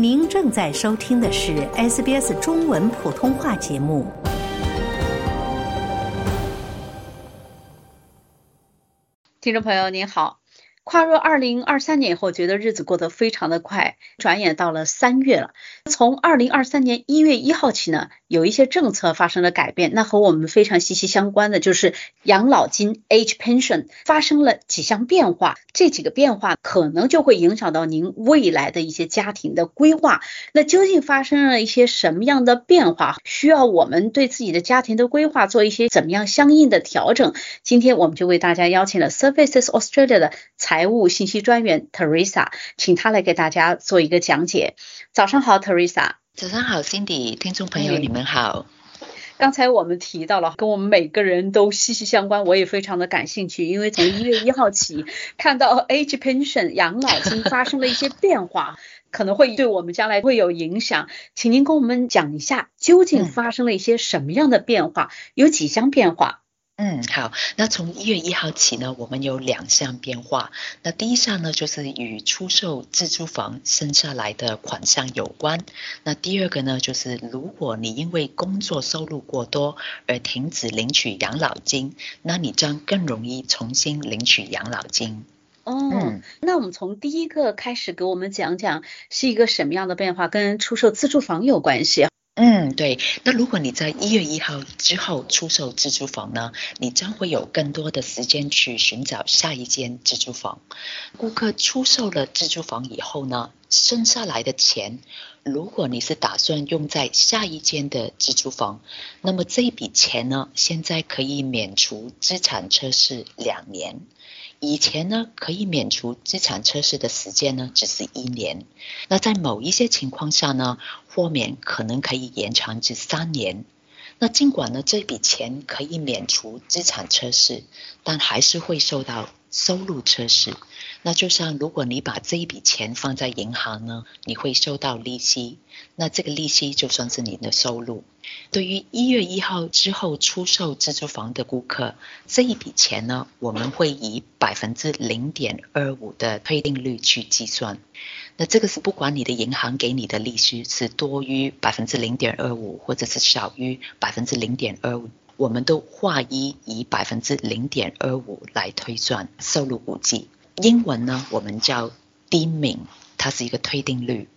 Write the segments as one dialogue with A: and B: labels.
A: 您正在收听的是 SBS 中文普通话节目。听众朋友您好，跨入二零二三年以后，觉得日子过得非常的快，转眼到了三月了。从二零二三年一月一号起呢。有一些政策发生了改变，那和我们非常息息相关的就是养老金 （age pension） 发生了几项变化，这几个变化可能就会影响到您未来的一些家庭的规划。那究竟发生了一些什么样的变化？需要我们对自己的家庭的规划做一些怎么样相应的调整？今天我们就为大家邀请了 Services Australia 的财务信息专员 Teresa，请她来给大家做一个讲解。早上好，Teresa。
B: 早上好，Cindy，听众朋友，你们好。
A: 刚才我们提到了，跟我们每个人都息息相关，我也非常的感兴趣，因为从一月一号起，看到 age pension 养老金发生了一些变化，可能会对我们将来会有影响，请您跟我们讲一下，究竟发生了一些什么样的变化，有几项变化。
B: 嗯，好。那从一月一号起呢，我们有两项变化。那第一项呢，就是与出售自住房剩下来的款项有关。那第二个呢，就是如果你因为工作收入过多而停止领取养老金，那你将更容易重新领取养老金。
A: 哦，那我们从第一个开始给我们讲讲是一个什么样的变化，跟出售自住房有关系。
B: 嗯，对。那如果你在一月一号之后出售自住房呢，你将会有更多的时间去寻找下一间自住房。顾客出售了自住房以后呢，剩下来的钱，如果你是打算用在下一间的自住房，那么这笔钱呢，现在可以免除资产测试两年。以前呢，可以免除资产测试的时间呢，只是一年。那在某一些情况下呢，豁免可能可以延长至三年。那尽管呢，这笔钱可以免除资产测试，但还是会受到收入测试。那就像如果你把这一笔钱放在银行呢，你会收到利息，那这个利息就算是你的收入。对于一月一号之后出售自住房的顾客，这一笔钱呢，我们会以百分之零点二五的退定率去计算。那这个是不管你的银行给你的利息是多于百分之零点二五，或者是少于百分之零点二五，我们都划一以百分之零点二五来推算收入估计。英文呢，我们叫低敏它是一个推定率。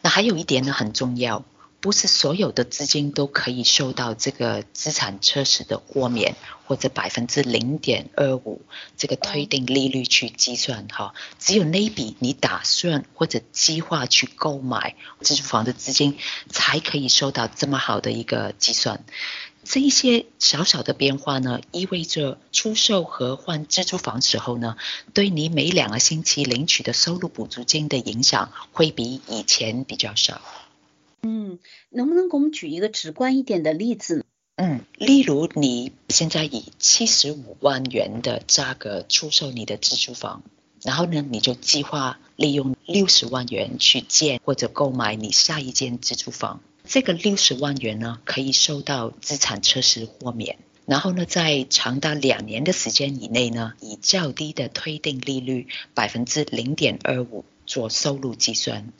B: 那还有一点呢，很重要，不是所有的资金都可以受到这个资产测试的豁免，或者百分之零点二五这个推定利率去计算哈。只有那笔你打算或者计划去购买自住房的资金，才可以受到这么好的一个计算。这一些小小的变化呢，意味着出售和换自住房时候呢，对你每两个星期领取的收入补助金的影响会比以前比较少。
A: 能不能给我们举一个直观一点的例子？
B: 嗯，例如你现在以七十五万元的价格出售你的自住房，然后呢，你就计划利用六十万元去建或者购买你下一间自住房。这个六十万元呢，可以受到资产测试豁免，然后呢，在长达两年的时间以内呢，以较低的推定利率百分之零点二五做收入计算，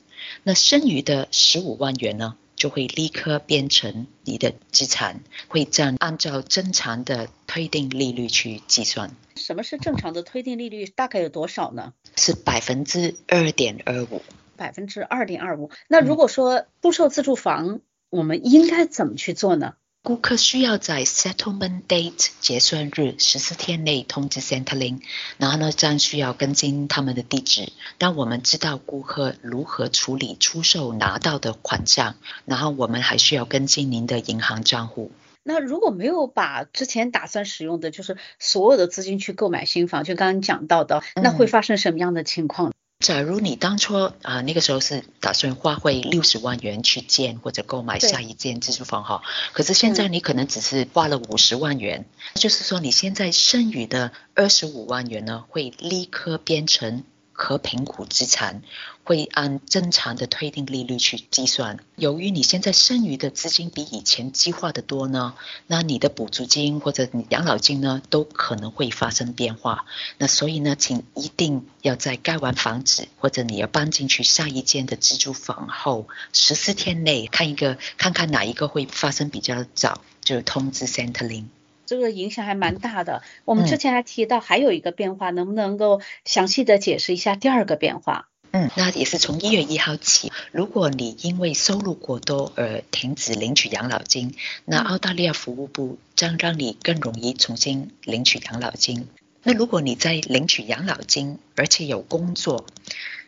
B: 那剩余的十五万元呢，就会立刻变成你的资产，会这样按照正常的推定利率去计算。
A: 什么是正常的推定利率？大概有多少呢？
B: 是百分之二点二五。
A: 百分之二点二五。那如果说不售自住房，我们应该怎么去做呢？
B: 顾客需要在 settlement date 结算日十四天内通知 Centrelink，然后呢，这样需要跟进他们的地址，让我们知道顾客如何处理出售拿到的款项，然后我们还需要跟进您的银行账户。
A: 那如果没有把之前打算使用的，就是所有的资金去购买新房，就刚刚讲到的，那会发生什么样的情况？
B: 假如你当初啊那个时候是打算花费六十万元去建或者购买下一间自住房哈，可是现在你可能只是花了五十万元，就是说你现在剩余的二十五万元呢会立刻变成和评估资产，会按正常的推定利率去计算。由于你现在剩余的资金比以前计划的多呢，那你的补助金或者养老金呢，都可能会发生变化。那所以呢，请一定要在盖完房子或者你要搬进去下一间的自住房后十四天内看一个，看看哪一个会发生比较早，就通知 Centrelink。
A: 这个影响还蛮大的。我们之前还提到还有一个变化，能不能够详细的解释一下第二个变化？
B: 嗯，那也是从一月一号起，如果你因为收入过多而停止领取养老金，那澳大利亚服务部将让你更容易重新领取养老金。那如果你在领取养老金，而且有工作，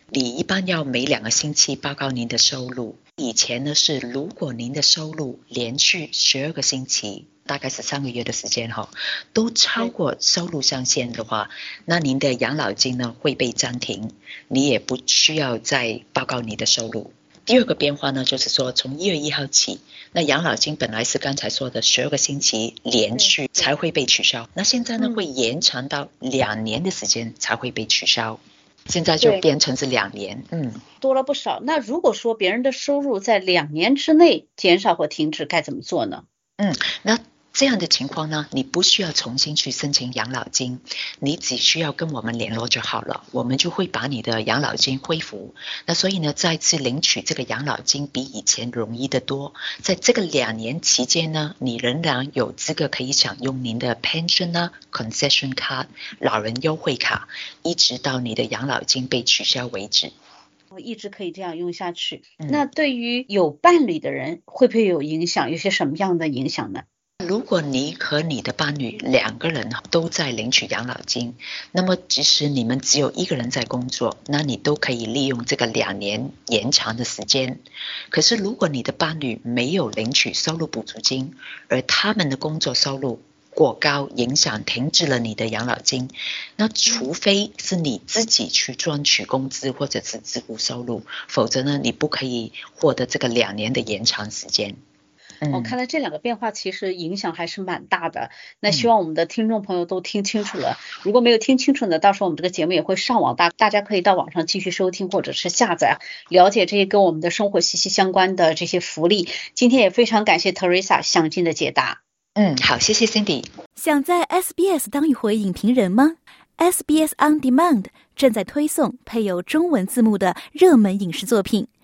B: 你一般要每两个星期报告您的收入。以前呢是，如果您的收入连续十二个星期，大概是三个月的时间哈，都超过收入上限的话，那您的养老金呢会被暂停，你也不需要再报告你的收入。第二个变化呢，就是说从一月一号起，那养老金本来是刚才说的十二个星期连续才会被取消，那现在呢会延长到两年的时间才会被取消。现在就变成是两年，嗯，
A: 多了不少。那如果说别人的收入在两年之内减少或停止，该怎么做呢？
B: 嗯，那。这样的情况呢，你不需要重新去申请养老金，你只需要跟我们联络就好了，我们就会把你的养老金恢复。那所以呢，再次领取这个养老金比以前容易得多。在这个两年期间呢，你仍然有资格可以享用您的 pension 呢 concession card 老人优惠卡，一直到你的养老金被取消为止。
A: 我一直可以这样用下去。那对于有伴侣的人，会不会有影响？有些什么样的影响呢？
B: 如果你和你的伴侣两个人都在领取养老金，那么即使你们只有一个人在工作，那你都可以利用这个两年延长的时间。可是如果你的伴侣没有领取收入补助金，而他们的工作收入过高，影响停止了你的养老金，那除非是你自己去赚取工资或者是自付收入，否则呢，你不可以获得这个两年的延长时间。
A: 我看来这两个变化其实影响还是蛮大的。那希望我们的听众朋友都听清楚了。如果没有听清楚呢，到时候我们这个节目也会上网，大大家可以到网上继续收听或者是下载，了解这些跟我们的生活息息相关的这些福利。今天也非常感谢 Teresa 详尽的解答。
B: 嗯，好，谢谢 Cindy。
C: 想在 SBS 当一回影评人吗？SBS On Demand 正在推送配有中文字幕的热门影视作品。